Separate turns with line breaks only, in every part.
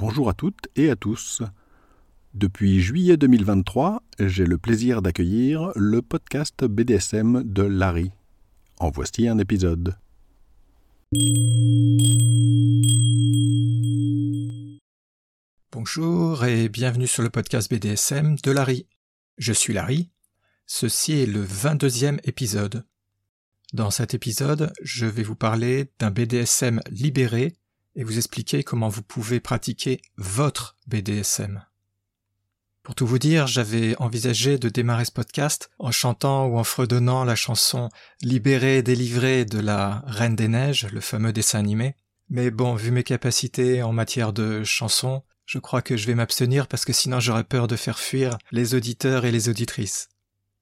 Bonjour à toutes et à tous. Depuis juillet 2023, j'ai le plaisir d'accueillir le podcast BDSM de Larry. En voici un épisode.
Bonjour et bienvenue sur le podcast BDSM de Larry. Je suis Larry. Ceci est le 22e épisode. Dans cet épisode, je vais vous parler d'un BDSM libéré et vous expliquer comment vous pouvez pratiquer votre BDSM. Pour tout vous dire, j'avais envisagé de démarrer ce podcast en chantant ou en fredonnant la chanson Libéré, délivré de la Reine des Neiges, le fameux dessin animé. Mais bon, vu mes capacités en matière de chansons, je crois que je vais m'abstenir parce que sinon j'aurais peur de faire fuir les auditeurs et les auditrices.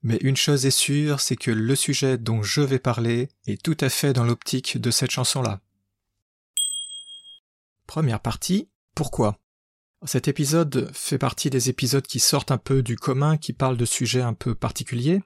Mais une chose est sûre, c'est que le sujet dont je vais parler est tout à fait dans l'optique de cette chanson-là. Première partie, pourquoi? Cet épisode fait partie des épisodes qui sortent un peu du commun, qui parlent de sujets un peu particuliers.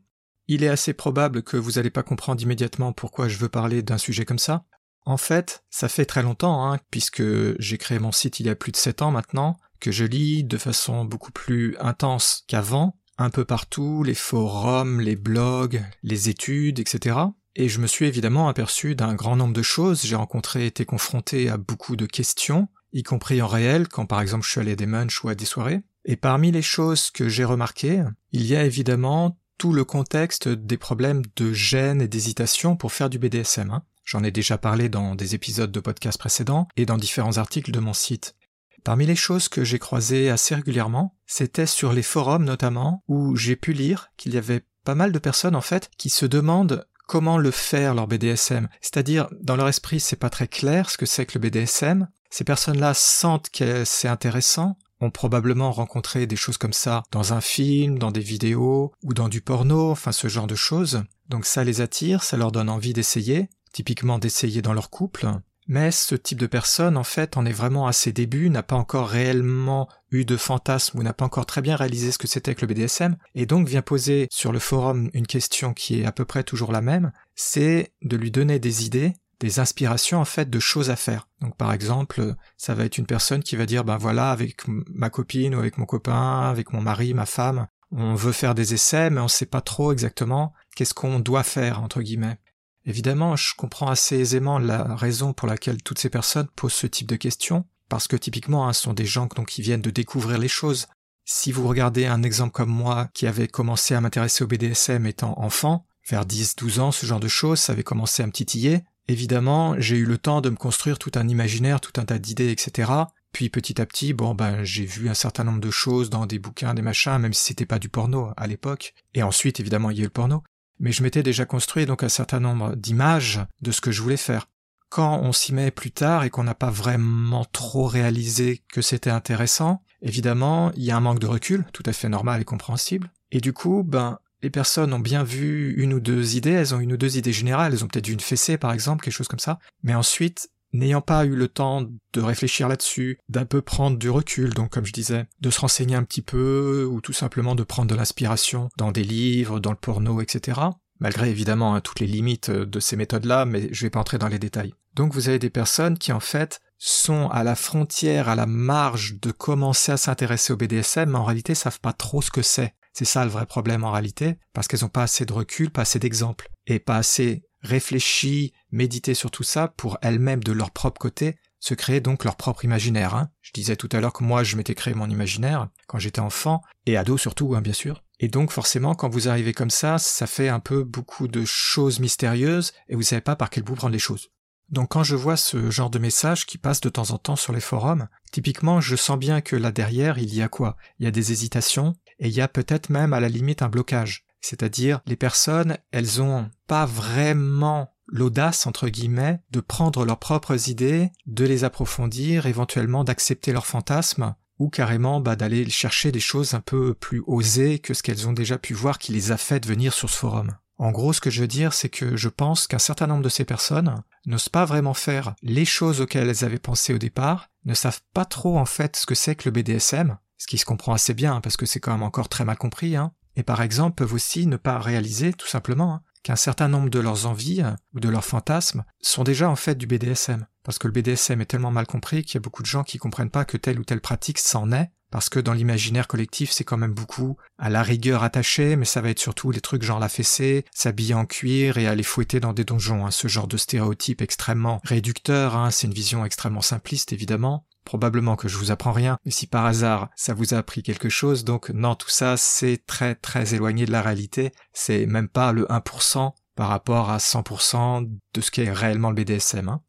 Il est assez probable que vous n'allez pas comprendre immédiatement pourquoi je veux parler d'un sujet comme ça. En fait, ça fait très longtemps, hein, puisque j'ai créé mon site il y a plus de 7 ans maintenant, que je lis de façon beaucoup plus intense qu'avant, un peu partout, les forums, les blogs, les études, etc. Et je me suis évidemment aperçu d'un grand nombre de choses, j'ai rencontré, été confronté à beaucoup de questions, y compris en réel, quand par exemple je suis allé à des munchs ou à des soirées. Et parmi les choses que j'ai remarquées, il y a évidemment tout le contexte des problèmes de gêne et d'hésitation pour faire du BDSM. Hein. J'en ai déjà parlé dans des épisodes de podcast précédents et dans différents articles de mon site. Parmi les choses que j'ai croisées assez régulièrement, c'était sur les forums notamment, où j'ai pu lire qu'il y avait pas mal de personnes en fait qui se demandent comment le faire leur BDSM. C'est-à-dire, dans leur esprit, c'est pas très clair ce que c'est que le BDSM. Ces personnes-là sentent que c'est intéressant, ont probablement rencontré des choses comme ça dans un film, dans des vidéos, ou dans du porno, enfin ce genre de choses. Donc ça les attire, ça leur donne envie d'essayer, typiquement d'essayer dans leur couple. Mais ce type de personne, en fait, en est vraiment à ses débuts, n'a pas encore réellement eu de fantasme ou n'a pas encore très bien réalisé ce que c'était que le BDSM, et donc vient poser sur le forum une question qui est à peu près toujours la même, c'est de lui donner des idées, des inspirations en fait de choses à faire. Donc par exemple, ça va être une personne qui va dire ben voilà, avec ma copine ou avec mon copain, avec mon mari, ma femme, on veut faire des essais, mais on sait pas trop exactement qu'est-ce qu'on doit faire, entre guillemets. Évidemment, je comprends assez aisément la raison pour laquelle toutes ces personnes posent ce type de questions, parce que typiquement, hein, ce sont des gens qui viennent de découvrir les choses. Si vous regardez un exemple comme moi, qui avait commencé à m'intéresser au BDSM étant enfant, vers 10-12 ans, ce genre de choses, ça avait commencé à me titiller, évidemment, j'ai eu le temps de me construire tout un imaginaire, tout un tas d'idées, etc. Puis petit à petit, bon ben j'ai vu un certain nombre de choses dans des bouquins, des machins, même si c'était pas du porno à l'époque. Et ensuite, évidemment, il y a eu le porno mais je m'étais déjà construit donc un certain nombre d'images de ce que je voulais faire. Quand on s'y met plus tard et qu'on n'a pas vraiment trop réalisé que c'était intéressant, évidemment, il y a un manque de recul, tout à fait normal et compréhensible. Et du coup, ben, les personnes ont bien vu une ou deux idées, elles ont une ou deux idées générales, elles ont peut-être vu une fessée par exemple, quelque chose comme ça, mais ensuite n'ayant pas eu le temps de réfléchir là-dessus, d'un peu prendre du recul, donc comme je disais, de se renseigner un petit peu, ou tout simplement de prendre de l'inspiration dans des livres, dans le porno, etc. Malgré évidemment hein, toutes les limites euh, de ces méthodes-là, mais je vais pas entrer dans les détails. Donc vous avez des personnes qui en fait sont à la frontière, à la marge de commencer à s'intéresser au BDSM, mais en réalité savent pas trop ce que c'est. C'est ça le vrai problème en réalité, parce qu'elles ont pas assez de recul, pas assez d'exemples, et pas assez réfléchi, médité sur tout ça pour elles-mêmes de leur propre côté se créer donc leur propre imaginaire. Hein. Je disais tout à l'heure que moi je m'étais créé mon imaginaire quand j'étais enfant, et ado surtout, hein, bien sûr. Et donc forcément quand vous arrivez comme ça, ça fait un peu beaucoup de choses mystérieuses, et vous savez pas par quel bout prendre les choses. Donc quand je vois ce genre de messages qui passent de temps en temps sur les forums, typiquement je sens bien que là derrière il y a quoi? Il y a des hésitations, et il y a peut-être même à la limite un blocage. C'est-à-dire, les personnes, elles ont pas vraiment l'audace, entre guillemets, de prendre leurs propres idées, de les approfondir, éventuellement d'accepter leurs fantasmes, ou carrément bah, d'aller chercher des choses un peu plus osées que ce qu'elles ont déjà pu voir qui les a fait venir sur ce forum. En gros, ce que je veux dire, c'est que je pense qu'un certain nombre de ces personnes n'osent pas vraiment faire les choses auxquelles elles avaient pensé au départ, ne savent pas trop en fait ce que c'est que le BDSM, ce qui se comprend assez bien parce que c'est quand même encore très mal compris, hein, et par exemple peuvent aussi ne pas réaliser tout simplement hein, qu'un certain nombre de leurs envies euh, ou de leurs fantasmes sont déjà en fait du BDSM. Parce que le BDSM est tellement mal compris qu'il y a beaucoup de gens qui comprennent pas que telle ou telle pratique s'en est, parce que dans l'imaginaire collectif, c'est quand même beaucoup à la rigueur attachée, mais ça va être surtout les trucs genre la fessée, s'habiller en cuir et aller fouetter dans des donjons, hein, ce genre de stéréotype extrêmement réducteur, hein, c'est une vision extrêmement simpliste évidemment. Probablement que je vous apprends rien, mais si par hasard ça vous a appris quelque chose, donc non, tout ça c'est très très éloigné de la réalité, c'est même pas le 1% par rapport à 100% de ce qu'est réellement le BDSM. Hein.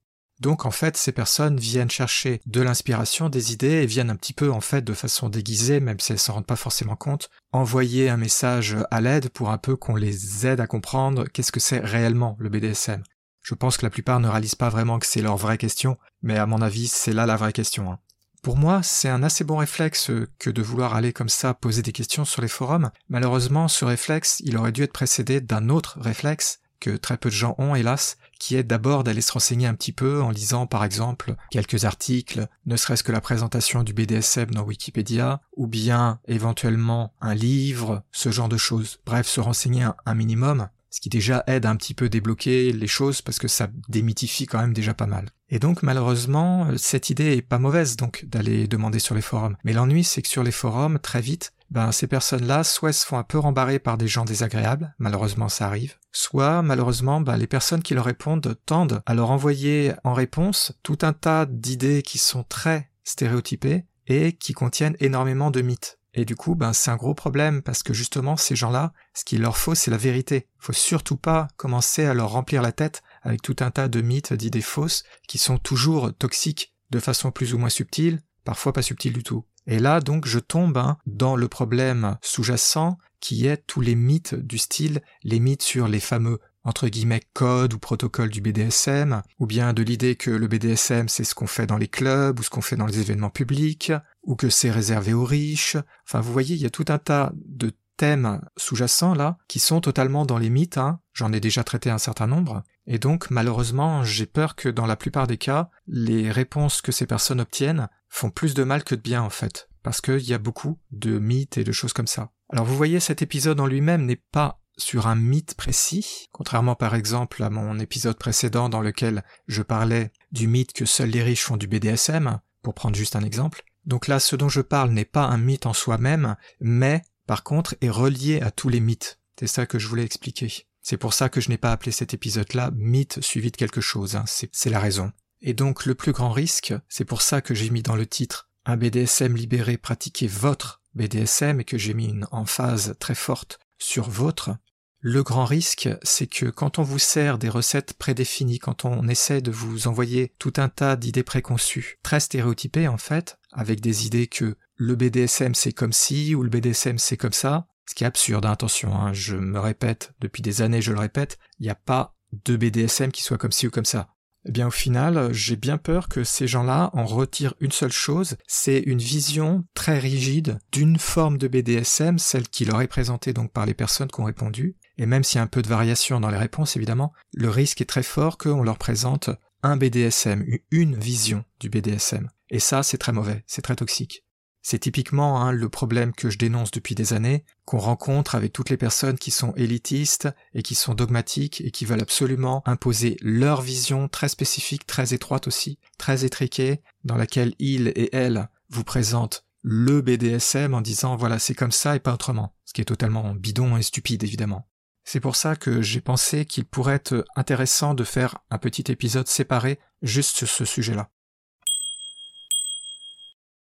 Donc en fait, ces personnes viennent chercher de l'inspiration, des idées, et viennent un petit peu en fait de façon déguisée, même si elles s'en rendent pas forcément compte, envoyer un message à l'aide pour un peu qu'on les aide à comprendre qu'est-ce que c'est réellement le BDSM. Je pense que la plupart ne réalisent pas vraiment que c'est leur vraie question, mais à mon avis, c'est là la vraie question. Hein. Pour moi, c'est un assez bon réflexe que de vouloir aller comme ça poser des questions sur les forums. Malheureusement, ce réflexe, il aurait dû être précédé d'un autre réflexe que très peu de gens ont, hélas, qui est d'abord d'aller se renseigner un petit peu en lisant par exemple quelques articles, ne serait-ce que la présentation du BDSM dans Wikipédia, ou bien éventuellement un livre, ce genre de choses. Bref, se renseigner un, minimum, ce qui déjà aide à un petit peu débloquer les choses parce que ça démythifie quand même déjà pas mal. Et donc malheureusement, cette idée est pas mauvaise donc d'aller demander sur les forums. Mais l'ennui c'est que sur les forums, très vite, ben ces personnes-là soit se font un peu rembarrer par des gens désagréables, malheureusement ça arrive, soit malheureusement ben, les personnes qui leur répondent tendent à leur envoyer en réponse tout un tas d'idées qui sont très stéréotypées et qui contiennent énormément de mythes. Et du coup, ben, c'est un gros problème parce que justement, ces gens-là, ce qu'il leur faut, c'est la vérité. Faut surtout pas commencer à leur remplir la tête avec tout un tas de mythes, d'idées fausses qui sont toujours toxiques de façon plus ou moins subtile, parfois pas subtile du tout. Et là, donc, je tombe hein, dans le problème sous-jacent qui est tous les mythes du style, les mythes sur les fameux entre guillemets codes ou protocoles du BDSM, ou bien de l'idée que le BDSM c'est ce qu'on fait dans les clubs ou ce qu'on fait dans les événements publics, ou que c'est réservé aux riches. Enfin, vous voyez, il y a tout un tas de thèmes sous-jacents là qui sont totalement dans les mythes. Hein. J'en ai déjà traité un certain nombre. Et donc, malheureusement, j'ai peur que dans la plupart des cas, les réponses que ces personnes obtiennent font plus de mal que de bien en fait, parce qu'il y a beaucoup de mythes et de choses comme ça. Alors vous voyez, cet épisode en lui-même n'est pas sur un mythe précis, contrairement par exemple à mon épisode précédent dans lequel je parlais du mythe que seuls les riches font du BDSM, pour prendre juste un exemple. Donc là, ce dont je parle n'est pas un mythe en soi-même, mais par contre est relié à tous les mythes. C'est ça que je voulais expliquer. C'est pour ça que je n'ai pas appelé cet épisode-là mythe suivi de quelque chose, hein. c'est la raison. Et donc le plus grand risque, c'est pour ça que j'ai mis dans le titre un BDSM libéré pratiquer votre BDSM et que j'ai mis une emphase très forte sur votre. Le grand risque, c'est que quand on vous sert des recettes prédéfinies, quand on essaie de vous envoyer tout un tas d'idées préconçues, très stéréotypées en fait, avec des idées que le BDSM c'est comme ci ou le BDSM c'est comme ça, ce qui est absurde, hein, attention, hein, je me répète, depuis des années je le répète, il n'y a pas de BDSM qui soit comme ci ou comme ça. Eh bien au final, j'ai bien peur que ces gens-là en retirent une seule chose, c'est une vision très rigide d'une forme de BDSM, celle qui leur est présentée donc par les personnes qui ont répondu, et même s'il y a un peu de variation dans les réponses évidemment, le risque est très fort qu'on leur présente un BDSM, une vision du BDSM. Et ça, c'est très mauvais, c'est très toxique. C'est typiquement hein, le problème que je dénonce depuis des années, qu'on rencontre avec toutes les personnes qui sont élitistes et qui sont dogmatiques et qui veulent absolument imposer leur vision très spécifique, très étroite aussi, très étriquée, dans laquelle ils et elles vous présentent le BDSM en disant voilà c'est comme ça et pas autrement, ce qui est totalement bidon et stupide évidemment. C'est pour ça que j'ai pensé qu'il pourrait être intéressant de faire un petit épisode séparé juste sur ce sujet-là.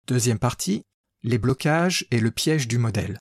Deuxième partie, les blocages et le piège du modèle.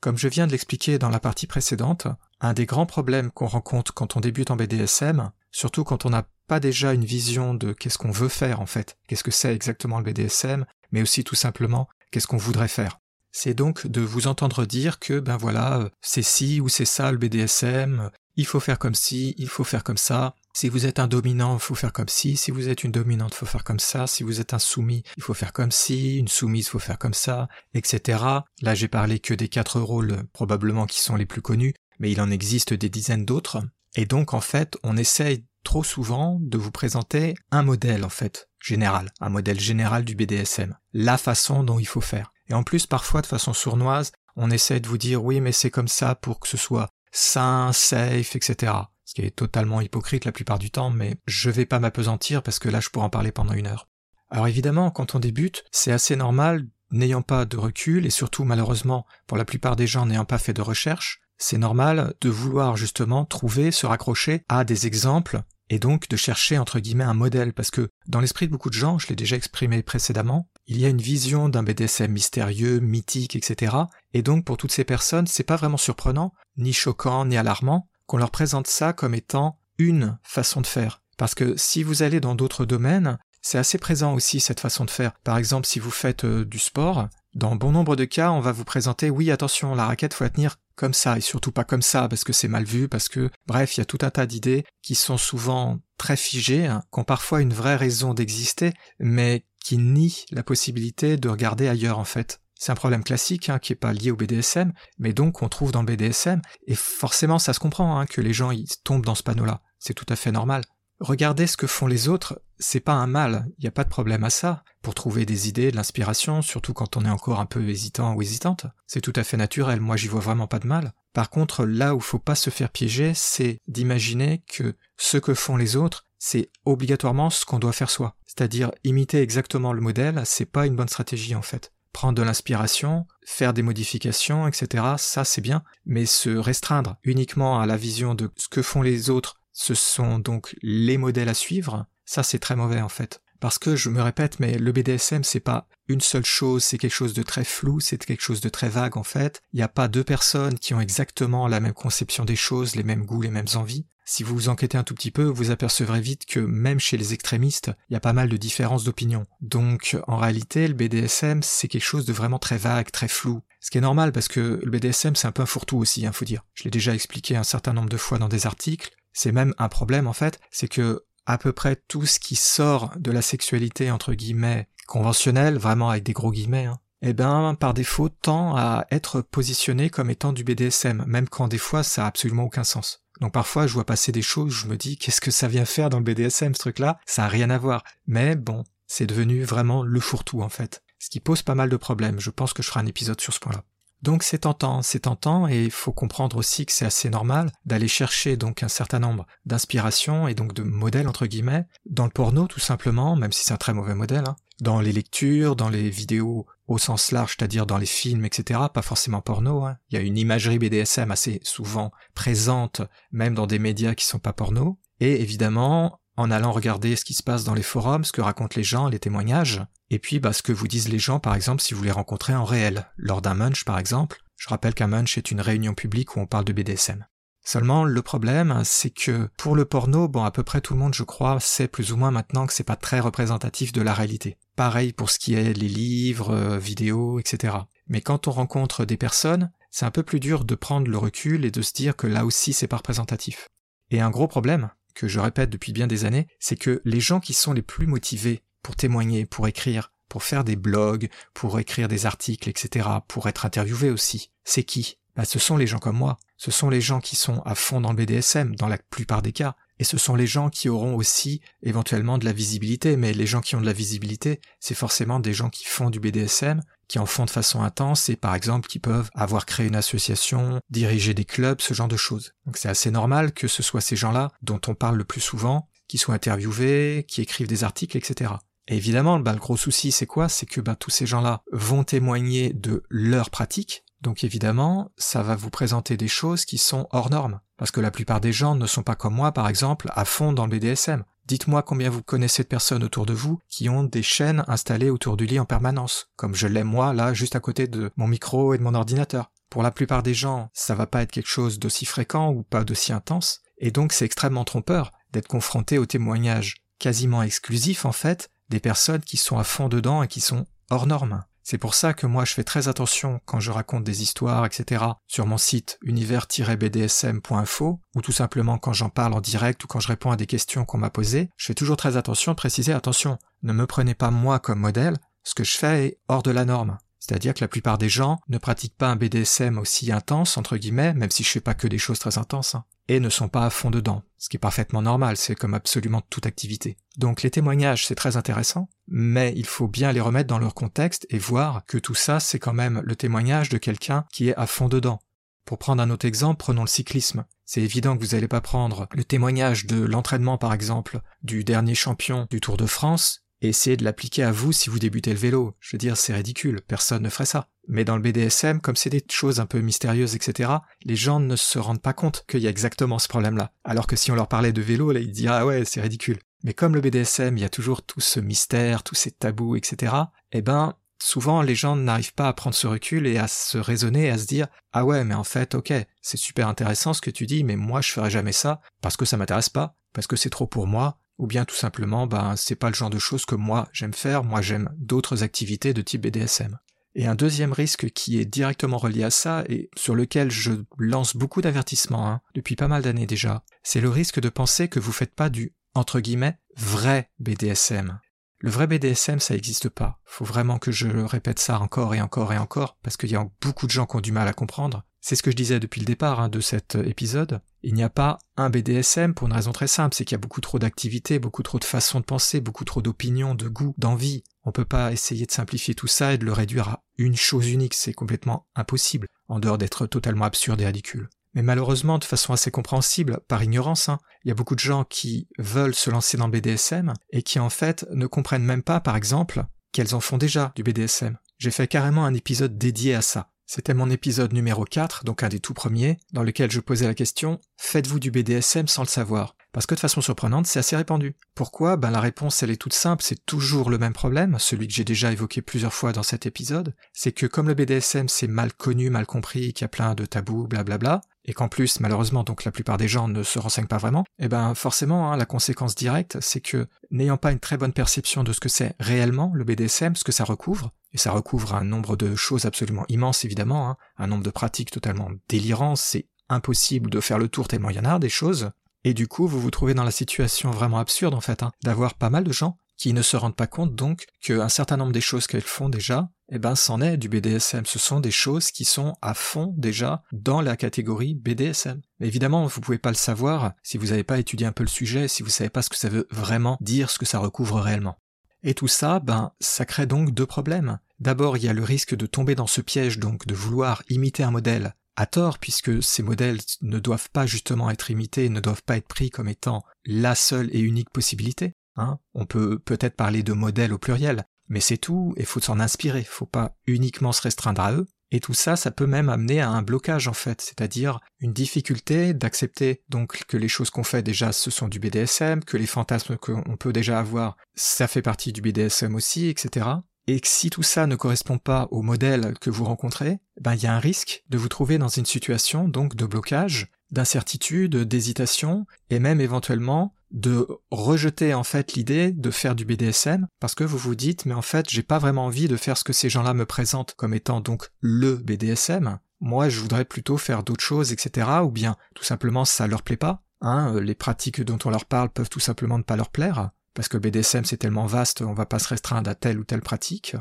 Comme je viens de l'expliquer dans la partie précédente, un des grands problèmes qu'on rencontre quand on débute en BDSM, surtout quand on n'a pas déjà une vision de qu'est-ce qu'on veut faire en fait, qu'est-ce que c'est exactement le BDSM, mais aussi tout simplement qu'est-ce qu'on voudrait faire. C'est donc de vous entendre dire que ben voilà, c'est ci ou c'est ça le BDSM, il faut faire comme ci, il faut faire comme ça, si vous êtes un dominant, il faut faire comme ci. Si vous êtes une dominante, il faut faire comme ça. Si vous êtes un soumis, il faut faire comme ci. Une soumise, il faut faire comme ça, etc. Là, j'ai parlé que des quatre rôles probablement qui sont les plus connus, mais il en existe des dizaines d'autres. Et donc, en fait, on essaye trop souvent de vous présenter un modèle, en fait, général, un modèle général du BDSM, la façon dont il faut faire. Et en plus, parfois, de façon sournoise, on essaie de vous dire oui, mais c'est comme ça pour que ce soit sain, safe, etc. Ce qui est totalement hypocrite la plupart du temps, mais je vais pas m'apesantir parce que là je pourrais en parler pendant une heure. Alors évidemment, quand on débute, c'est assez normal, n'ayant pas de recul, et surtout malheureusement pour la plupart des gens n'ayant pas fait de recherche, c'est normal de vouloir justement trouver, se raccrocher à des exemples et donc de chercher entre guillemets un modèle parce que dans l'esprit de beaucoup de gens, je l'ai déjà exprimé précédemment, il y a une vision d'un BDSM mystérieux, mythique, etc. Et donc pour toutes ces personnes, c'est pas vraiment surprenant, ni choquant, ni alarmant qu'on leur présente ça comme étant une façon de faire. Parce que si vous allez dans d'autres domaines, c'est assez présent aussi cette façon de faire. Par exemple, si vous faites euh, du sport, dans bon nombre de cas, on va vous présenter oui, attention, la raquette faut la tenir comme ça et surtout pas comme ça parce que c'est mal vu parce que bref, il y a tout un tas d'idées qui sont souvent très figées, hein, qui ont parfois une vraie raison d'exister, mais qui nient la possibilité de regarder ailleurs en fait. C'est un problème classique hein, qui est pas lié au BDSM, mais donc on trouve dans le BDSM et forcément ça se comprend hein, que les gens ils tombent dans ce panneau-là. C'est tout à fait normal. Regarder ce que font les autres, c'est pas un mal, il n'y a pas de problème à ça, pour trouver des idées, de l'inspiration, surtout quand on est encore un peu hésitant ou hésitante. C'est tout à fait naturel, moi j'y vois vraiment pas de mal. Par contre, là où faut pas se faire piéger, c'est d'imaginer que ce que font les autres, c'est obligatoirement ce qu'on doit faire soi. C'est-à-dire imiter exactement le modèle, c'est pas une bonne stratégie en fait. Prendre de l'inspiration, faire des modifications, etc., ça c'est bien, mais se restreindre uniquement à la vision de ce que font les autres ce sont donc les modèles à suivre, ça c'est très mauvais en fait. Parce que je me répète, mais le BDSM c'est pas une seule chose, c'est quelque chose de très flou, c'est quelque chose de très vague en fait. Il n'y a pas deux personnes qui ont exactement la même conception des choses, les mêmes goûts, les mêmes envies. Si vous vous enquêtez un tout petit peu, vous apercevrez vite que même chez les extrémistes, il y a pas mal de différences d'opinion. Donc en réalité, le BDSM c'est quelque chose de vraiment très vague, très flou. Ce qui est normal parce que le BDSM c'est un peu un fourre-tout aussi, hein, faut dire. Je l'ai déjà expliqué un certain nombre de fois dans des articles. C'est même un problème en fait, c'est que à peu près tout ce qui sort de la sexualité entre guillemets conventionnelle, vraiment avec des gros guillemets, hein, eh ben par défaut tend à être positionné comme étant du BDSM, même quand des fois ça a absolument aucun sens. Donc parfois je vois passer des choses, je me dis qu'est-ce que ça vient faire dans le BDSM ce truc-là? Ça a rien à voir. Mais bon, c'est devenu vraiment le fourre-tout en fait. Ce qui pose pas mal de problèmes. Je pense que je ferai un épisode sur ce point-là. Donc c'est tentant, c'est tentant, et il faut comprendre aussi que c'est assez normal d'aller chercher donc un certain nombre d'inspirations et donc de modèles entre guillemets dans le porno tout simplement, même si c'est un très mauvais modèle, hein, dans les lectures, dans les vidéos au sens large, c'est-à-dire dans les films, etc., pas forcément porno. Hein. Il y a une imagerie BDSM assez souvent présente, même dans des médias qui sont pas porno. Et évidemment, en allant regarder ce qui se passe dans les forums, ce que racontent les gens, les témoignages, et puis bah, ce que vous disent les gens par exemple si vous les rencontrez en réel, lors d'un munch par exemple. Je rappelle qu'un munch est une réunion publique où on parle de BDSM. Seulement le problème, c'est que pour le porno, bon à peu près tout le monde je crois sait plus ou moins maintenant que c'est pas très représentatif de la réalité. Pareil pour ce qui est les livres, euh, vidéos, etc. Mais quand on rencontre des personnes, c'est un peu plus dur de prendre le recul et de se dire que là aussi c'est pas représentatif. Et un gros problème, que je répète depuis bien des années, c'est que les gens qui sont les plus motivés pour témoigner, pour écrire, pour faire des blogs, pour écrire des articles, etc., pour être interviewés aussi, c'est qui? Bah, Ce sont les gens comme moi. Ce sont les gens qui sont à fond dans le BDSM, dans la plupart des cas. Et ce sont les gens qui auront aussi éventuellement de la visibilité. Mais les gens qui ont de la visibilité, c'est forcément des gens qui font du BDSM, qui en font de façon intense et par exemple qui peuvent avoir créé une association, diriger des clubs, ce genre de choses. Donc c'est assez normal que ce soit ces gens-là dont on parle le plus souvent, qui soient interviewés, qui écrivent des articles, etc. Et évidemment, bah, le gros souci c'est quoi? C'est que bah, tous ces gens-là vont témoigner de leur pratique, donc évidemment, ça va vous présenter des choses qui sont hors normes. Parce que la plupart des gens ne sont pas comme moi, par exemple, à fond dans le BDSM. Dites-moi combien vous connaissez de personnes autour de vous qui ont des chaînes installées autour du lit en permanence, comme je l'ai moi là juste à côté de mon micro et de mon ordinateur. Pour la plupart des gens, ça va pas être quelque chose d'aussi fréquent ou pas d'aussi intense, et donc c'est extrêmement trompeur d'être confronté aux témoignages quasiment exclusifs en fait des personnes qui sont à fond dedans et qui sont hors normes. C'est pour ça que moi je fais très attention quand je raconte des histoires, etc. sur mon site univers-bdsm.info ou tout simplement quand j'en parle en direct ou quand je réponds à des questions qu'on m'a posées, je fais toujours très attention de préciser attention, ne me prenez pas moi comme modèle, ce que je fais est hors de la norme. C'est-à-dire que la plupart des gens ne pratiquent pas un BDSM aussi intense, entre guillemets, même si je fais pas que des choses très intenses, hein, et ne sont pas à fond dedans, ce qui est parfaitement normal, c'est comme absolument toute activité. Donc les témoignages, c'est très intéressant, mais il faut bien les remettre dans leur contexte et voir que tout ça, c'est quand même le témoignage de quelqu'un qui est à fond dedans. Pour prendre un autre exemple, prenons le cyclisme. C'est évident que vous n'allez pas prendre le témoignage de l'entraînement, par exemple, du dernier champion du Tour de France et essayer de l'appliquer à vous si vous débutez le vélo. Je veux dire, c'est ridicule, personne ne ferait ça. Mais dans le BDSM, comme c'est des choses un peu mystérieuses, etc., les gens ne se rendent pas compte qu'il y a exactement ce problème-là. Alors que si on leur parlait de vélo, là, ils diraient, ah ouais, c'est ridicule. Mais comme le BDSM, il y a toujours tout ce mystère, tous ces tabous, etc., eh ben, souvent les gens n'arrivent pas à prendre ce recul et à se raisonner, à se dire ah ouais mais en fait ok c'est super intéressant ce que tu dis mais moi je ferai jamais ça parce que ça m'intéresse pas parce que c'est trop pour moi ou bien tout simplement ben c'est pas le genre de choses que moi j'aime faire moi j'aime d'autres activités de type BDSM et un deuxième risque qui est directement relié à ça et sur lequel je lance beaucoup d'avertissements hein, depuis pas mal d'années déjà, c'est le risque de penser que vous faites pas du entre guillemets vrai BDSM. Le vrai BDSM, ça n'existe pas. Faut vraiment que je répète ça encore et encore et encore, parce qu'il y a beaucoup de gens qui ont du mal à comprendre. C'est ce que je disais depuis le départ hein, de cet épisode. Il n'y a pas un BDSM pour une raison très simple, c'est qu'il y a beaucoup trop d'activités, beaucoup trop de façons de penser, beaucoup trop d'opinions, de goûts, d'envie. On peut pas essayer de simplifier tout ça et de le réduire à une chose unique, c'est complètement impossible, en dehors d'être totalement absurde et ridicule. Mais malheureusement, de façon assez compréhensible, par ignorance, hein, il y a beaucoup de gens qui veulent se lancer dans le BDSM et qui en fait ne comprennent même pas, par exemple, qu'elles en font déjà du BDSM. J'ai fait carrément un épisode dédié à ça. C'était mon épisode numéro 4, donc un des tout premiers, dans lequel je posais la question Faites-vous du BDSM sans le savoir? Parce que de façon surprenante, c'est assez répandu. Pourquoi? Ben la réponse, elle est toute simple, c'est toujours le même problème, celui que j'ai déjà évoqué plusieurs fois dans cet épisode, c'est que comme le BDSM c'est mal connu, mal compris, qu'il y a plein de tabous, blablabla, et qu'en plus, malheureusement, donc la plupart des gens ne se renseignent pas vraiment, eh ben forcément, hein, la conséquence directe, c'est que n'ayant pas une très bonne perception de ce que c'est réellement le BDSM, ce que ça recouvre, et ça recouvre un nombre de choses absolument immenses évidemment, hein, un nombre de pratiques totalement délirantes, c'est impossible de faire le tour tellement il y en a des choses, et du coup vous vous trouvez dans la situation vraiment absurde en fait, hein, d'avoir pas mal de gens qui ne se rendent pas compte donc qu'un certain nombre des choses qu'elles font déjà, eh ben c'en est du BDSM. Ce sont des choses qui sont à fond déjà dans la catégorie BDSM. Mais évidemment, vous pouvez pas le savoir si vous n'avez pas étudié un peu le sujet, si vous savez pas ce que ça veut vraiment dire, ce que ça recouvre réellement. Et tout ça, ben, ça crée donc deux problèmes. D'abord, il y a le risque de tomber dans ce piège donc de vouloir imiter un modèle à tort, puisque ces modèles ne doivent pas justement être imités, ne doivent pas être pris comme étant la seule et unique possibilité. Hein. On peut peut-être parler de modèles au pluriel, mais c'est tout, et faut s'en inspirer, faut pas uniquement se restreindre à eux, et tout ça, ça peut même amener à un blocage en fait, c'est-à-dire une difficulté d'accepter donc que les choses qu'on fait déjà ce sont du BDSM, que les fantasmes qu'on peut déjà avoir, ça fait partie du BDSM aussi, etc. Et que si tout ça ne correspond pas au modèle que vous rencontrez, ben il y a un risque de vous trouver dans une situation donc de blocage, d'incertitude, d'hésitation, et même éventuellement de rejeter en fait l'idée de faire du BDSM parce que vous vous dites mais en fait j'ai pas vraiment envie de faire ce que ces gens-là me présentent comme étant donc le BDSM. Moi je voudrais plutôt faire d'autres choses etc. ou bien tout simplement ça leur plaît pas. Hein, les pratiques dont on leur parle peuvent tout simplement ne pas leur plaire parce que BDSM c'est tellement vaste on va pas se restreindre à telle ou telle pratique.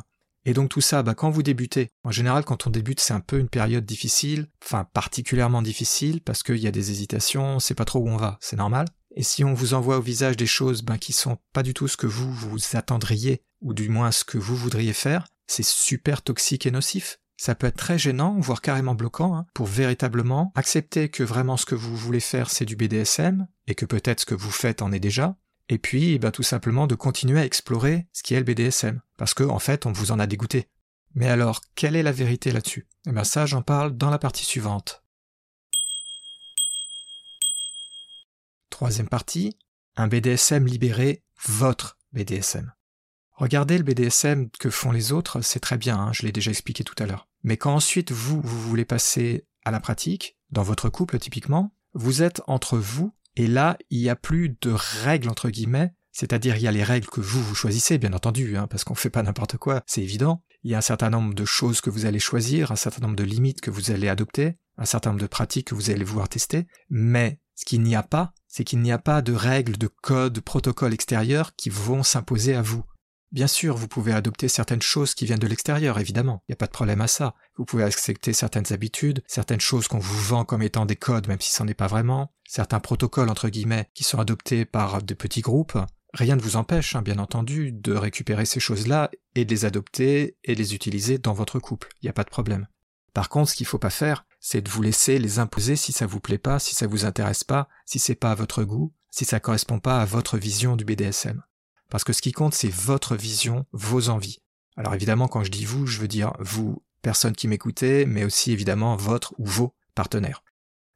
Et donc tout ça, bah, quand vous débutez, en général quand on débute c'est un peu une période difficile, enfin particulièrement difficile parce qu'il y a des hésitations, on sait pas trop où on va, c'est normal. Et si on vous envoie au visage des choses ben, qui sont pas du tout ce que vous vous attendriez, ou du moins ce que vous voudriez faire, c'est super toxique et nocif. Ça peut être très gênant, voire carrément bloquant, hein, pour véritablement accepter que vraiment ce que vous voulez faire c'est du BDSM, et que peut-être ce que vous faites en est déjà, et puis ben, tout simplement de continuer à explorer ce qui est le BDSM, parce que en fait on vous en a dégoûté. Mais alors, quelle est la vérité là-dessus? Eh bien ça j'en parle dans la partie suivante. Troisième partie, un BDSM libéré, votre BDSM. Regardez le BDSM que font les autres, c'est très bien, hein, je l'ai déjà expliqué tout à l'heure. Mais quand ensuite vous, vous voulez passer à la pratique, dans votre couple typiquement, vous êtes entre vous, et là, il n'y a plus de règles entre guillemets, c'est-à-dire il y a les règles que vous, vous choisissez, bien entendu, hein, parce qu'on fait pas n'importe quoi, c'est évident. Il y a un certain nombre de choses que vous allez choisir, un certain nombre de limites que vous allez adopter, un certain nombre de pratiques que vous allez vouloir tester, mais ce qu'il n'y a pas, c'est qu'il n'y a pas de règles, de codes, de protocoles extérieurs qui vont s'imposer à vous. Bien sûr, vous pouvez adopter certaines choses qui viennent de l'extérieur, évidemment. Il n'y a pas de problème à ça. Vous pouvez accepter certaines habitudes, certaines choses qu'on vous vend comme étant des codes, même si ce n'en est pas vraiment, certains protocoles, entre guillemets, qui sont adoptés par de petits groupes. Rien ne vous empêche, hein, bien entendu, de récupérer ces choses-là et de les adopter et les utiliser dans votre couple. Il n'y a pas de problème. Par contre, ce qu'il ne faut pas faire, c'est de vous laisser les imposer si ça vous plaît pas, si ça vous intéresse pas, si c'est pas à votre goût, si ça correspond pas à votre vision du BDSM. Parce que ce qui compte, c'est votre vision, vos envies. Alors évidemment, quand je dis vous, je veux dire vous, personne qui m'écoutez, mais aussi évidemment votre ou vos partenaires.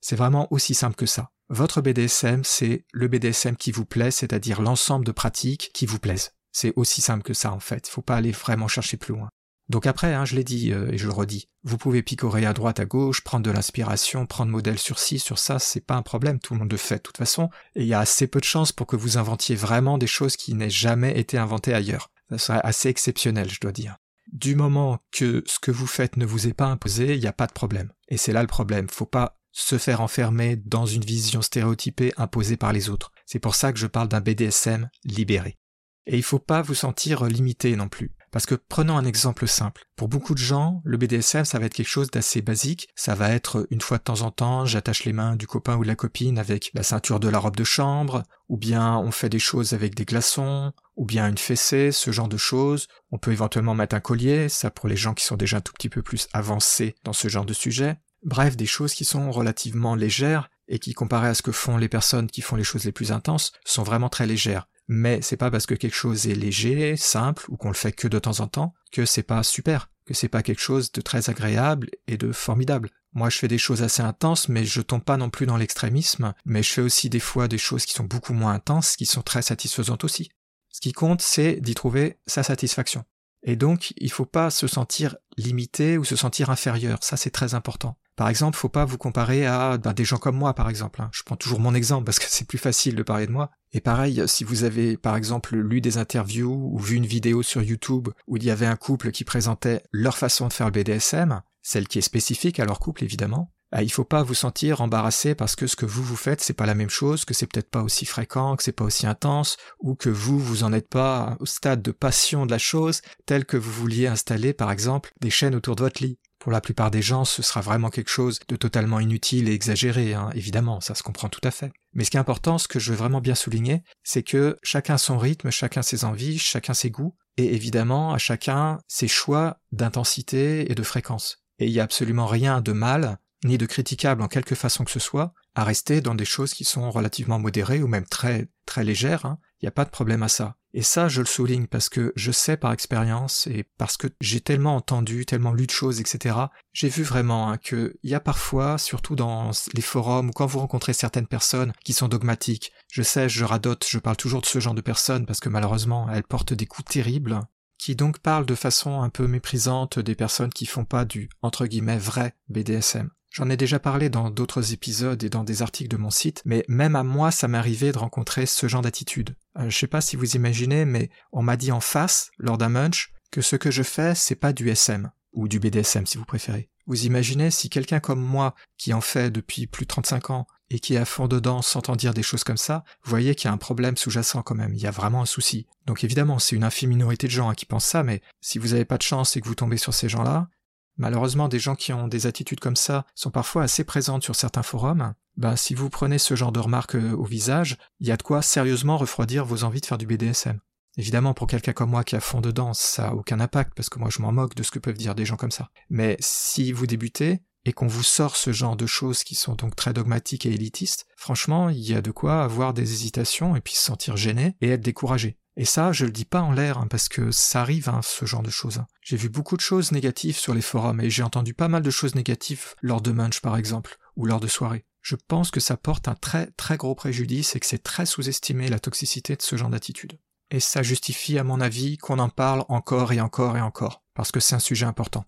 C'est vraiment aussi simple que ça. Votre BDSM, c'est le BDSM qui vous plaît, c'est-à-dire l'ensemble de pratiques qui vous plaisent. C'est aussi simple que ça en fait. Faut pas aller vraiment chercher plus loin. Donc après, hein, je l'ai dit euh, et je le redis, vous pouvez picorer à droite, à gauche, prendre de l'inspiration, prendre modèle sur ci, sur ça, c'est pas un problème, tout le monde le fait de toute façon, et il y a assez peu de chances pour que vous inventiez vraiment des choses qui n'aient jamais été inventées ailleurs. Ça serait assez exceptionnel, je dois dire. Du moment que ce que vous faites ne vous est pas imposé, il n'y a pas de problème. Et c'est là le problème. Faut pas se faire enfermer dans une vision stéréotypée imposée par les autres. C'est pour ça que je parle d'un BDSM libéré. Et il faut pas vous sentir limité non plus. Parce que prenons un exemple simple. Pour beaucoup de gens, le BDSM, ça va être quelque chose d'assez basique. Ça va être une fois de temps en temps, j'attache les mains du copain ou de la copine avec la ceinture de la robe de chambre, ou bien on fait des choses avec des glaçons, ou bien une fessée, ce genre de choses. On peut éventuellement mettre un collier, ça pour les gens qui sont déjà un tout petit peu plus avancés dans ce genre de sujet. Bref, des choses qui sont relativement légères et qui, comparées à ce que font les personnes qui font les choses les plus intenses, sont vraiment très légères mais c'est pas parce que quelque chose est léger, simple, ou qu'on le fait que de temps en temps, que c'est pas super, que c'est pas quelque chose de très agréable et de formidable. Moi, je fais des choses assez intenses, mais je tombe pas non plus dans l'extrémisme, mais je fais aussi des fois des choses qui sont beaucoup moins intenses, qui sont très satisfaisantes aussi. Ce qui compte, c'est d'y trouver sa satisfaction. Et donc, il faut pas se sentir limité ou se sentir inférieur. Ça, c'est très important. Par exemple, faut pas vous comparer à ben, des gens comme moi, par exemple. Hein. Je prends toujours mon exemple parce que c'est plus facile de parler de moi. Et pareil, si vous avez, par exemple, lu des interviews ou vu une vidéo sur YouTube où il y avait un couple qui présentait leur façon de faire le BDSM, celle qui est spécifique à leur couple, évidemment, ah, il faut pas vous sentir embarrassé parce que ce que vous vous faites c'est pas la même chose, que c'est peut-être pas aussi fréquent, que c'est pas aussi intense, ou que vous vous en êtes pas au stade de passion de la chose, tel que vous vouliez installer par exemple des chaînes autour de votre lit. Pour la plupart des gens, ce sera vraiment quelque chose de totalement inutile et exagéré, hein. évidemment, ça se comprend tout à fait. Mais ce qui est important, ce que je veux vraiment bien souligner, c'est que chacun son rythme, chacun ses envies, chacun ses goûts, et évidemment à chacun ses choix d'intensité et de fréquence. Et il n'y a absolument rien de mal ni de critiquable en quelque façon que ce soit, à rester dans des choses qui sont relativement modérées ou même très très légères. Hein. Il n'y a pas de problème à ça. Et ça, je le souligne parce que je sais par expérience et parce que j'ai tellement entendu, tellement lu de choses, etc. J'ai vu vraiment hein, qu'il y a parfois, surtout dans les forums ou quand vous rencontrez certaines personnes qui sont dogmatiques, je sais, je radote, je parle toujours de ce genre de personnes parce que malheureusement, elles portent des coups terribles qui donc parlent de façon un peu méprisante des personnes qui font pas du entre guillemets vrai BDSM. J'en ai déjà parlé dans d'autres épisodes et dans des articles de mon site, mais même à moi, ça m'est arrivé de rencontrer ce genre d'attitude. Euh, je sais pas si vous imaginez, mais on m'a dit en face, lors d'un munch, que ce que je fais, c'est pas du SM, ou du BDSM si vous préférez. Vous imaginez si quelqu'un comme moi, qui en fait depuis plus de 35 ans, et qui est à fond dedans s'entend dire des choses comme ça, vous voyez qu'il y a un problème sous-jacent quand même, il y a vraiment un souci. Donc évidemment, c'est une infime minorité de gens hein, qui pensent ça, mais si vous n'avez pas de chance et que vous tombez sur ces gens-là, Malheureusement, des gens qui ont des attitudes comme ça sont parfois assez présentes sur certains forums. Ben, si vous prenez ce genre de remarques euh, au visage, il y a de quoi sérieusement refroidir vos envies de faire du BDSM. Évidemment, pour quelqu'un comme moi qui a fond dedans, ça a aucun impact parce que moi je m'en moque de ce que peuvent dire des gens comme ça. Mais si vous débutez et qu'on vous sort ce genre de choses qui sont donc très dogmatiques et élitistes, franchement, il y a de quoi avoir des hésitations et puis se sentir gêné et être découragé. Et ça, je le dis pas en l'air, hein, parce que ça arrive, hein, ce genre de choses. J'ai vu beaucoup de choses négatives sur les forums, et j'ai entendu pas mal de choses négatives lors de Munch, par exemple, ou lors de soirées. Je pense que ça porte un très très gros préjudice et que c'est très sous-estimé la toxicité de ce genre d'attitude. Et ça justifie, à mon avis, qu'on en parle encore et encore et encore, parce que c'est un sujet important.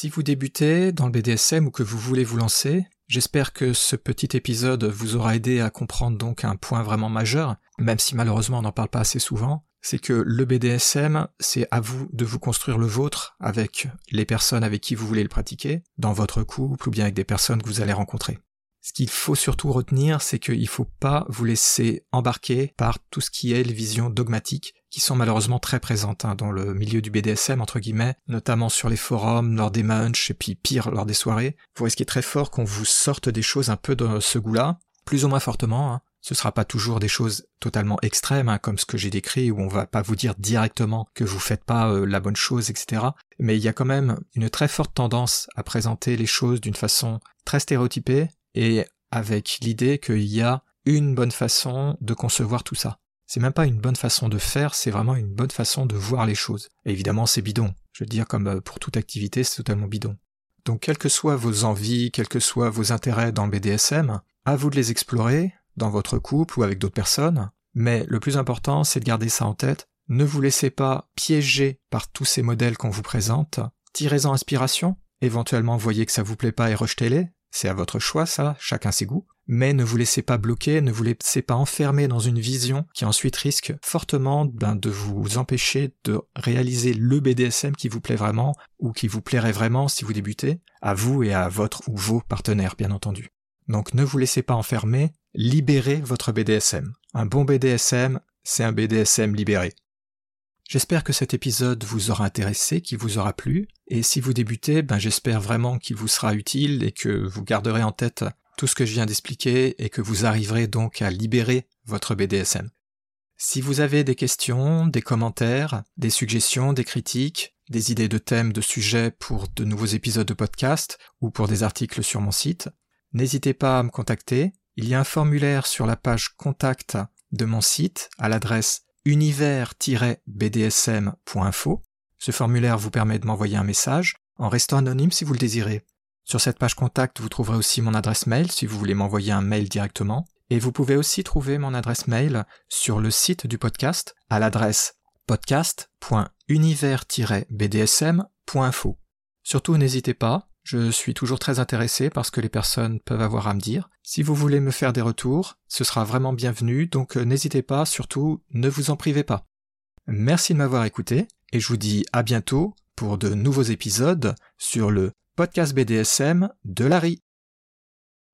Si vous débutez dans le BDSM ou que vous voulez vous lancer, J'espère que ce petit épisode vous aura aidé à comprendre donc un point vraiment majeur, même si malheureusement on n'en parle pas assez souvent, c'est que le BDSM, c'est à vous de vous construire le vôtre avec les personnes avec qui vous voulez le pratiquer, dans votre couple ou bien avec des personnes que vous allez rencontrer. Ce qu'il faut surtout retenir, c'est qu'il ne faut pas vous laisser embarquer par tout ce qui est les visions dogmatiques qui sont malheureusement très présentes hein, dans le milieu du BDSM, entre guillemets, notamment sur les forums, lors des munchs, et puis pire, lors des soirées. Vous risquez très fort qu'on vous sorte des choses un peu de ce goût-là, plus ou moins fortement, hein. Ce sera pas toujours des choses totalement extrêmes, hein, comme ce que j'ai décrit, où on va pas vous dire directement que vous faites pas euh, la bonne chose, etc. Mais il y a quand même une très forte tendance à présenter les choses d'une façon très stéréotypée et avec l'idée qu'il y a une bonne façon de concevoir tout ça. C'est même pas une bonne façon de faire, c'est vraiment une bonne façon de voir les choses. Évidemment, c'est bidon. Je veux dire, comme euh, pour toute activité, c'est totalement bidon. Donc, quelles que soient vos envies, quels que soient vos intérêts dans le BDSM, à vous de les explorer, dans votre couple ou avec d'autres personnes, mais le plus important, c'est de garder ça en tête. Ne vous laissez pas piéger par tous ces modèles qu'on vous présente. Tirez-en inspiration. Éventuellement, voyez que ça vous plaît pas et rejetez-les. C'est à votre choix, ça, chacun ses goûts. Mais ne vous laissez pas bloquer, ne vous laissez pas enfermer dans une vision qui ensuite risque fortement ben, de vous empêcher de réaliser le BDSM qui vous plaît vraiment ou qui vous plairait vraiment si vous débutez, à vous et à votre ou vos partenaires, bien entendu. Donc ne vous laissez pas enfermer, libérez votre BDSM. Un bon BDSM, c'est un BDSM libéré. J'espère que cet épisode vous aura intéressé, qu'il vous aura plu, et si vous débutez, ben j'espère vraiment qu'il vous sera utile et que vous garderez en tête tout ce que je viens d'expliquer et que vous arriverez donc à libérer votre BDSM. Si vous avez des questions, des commentaires, des suggestions, des critiques, des idées de thèmes, de sujets pour de nouveaux épisodes de podcast ou pour des articles sur mon site, n'hésitez pas à me contacter. Il y a un formulaire sur la page contact de mon site à l'adresse univers-bdsm.info. Ce formulaire vous permet de m'envoyer un message en restant anonyme si vous le désirez. Sur cette page contact, vous trouverez aussi mon adresse mail si vous voulez m'envoyer un mail directement. Et vous pouvez aussi trouver mon adresse mail sur le site du podcast à l'adresse podcast.univers-bdsm.info. Surtout n'hésitez pas, je suis toujours très intéressé par ce que les personnes peuvent avoir à me dire. Si vous voulez me faire des retours, ce sera vraiment bienvenu, donc euh, n'hésitez pas, surtout ne vous en privez pas. Merci de m'avoir écouté, et je vous dis à bientôt pour de nouveaux épisodes sur le podcast BDSM de Larry.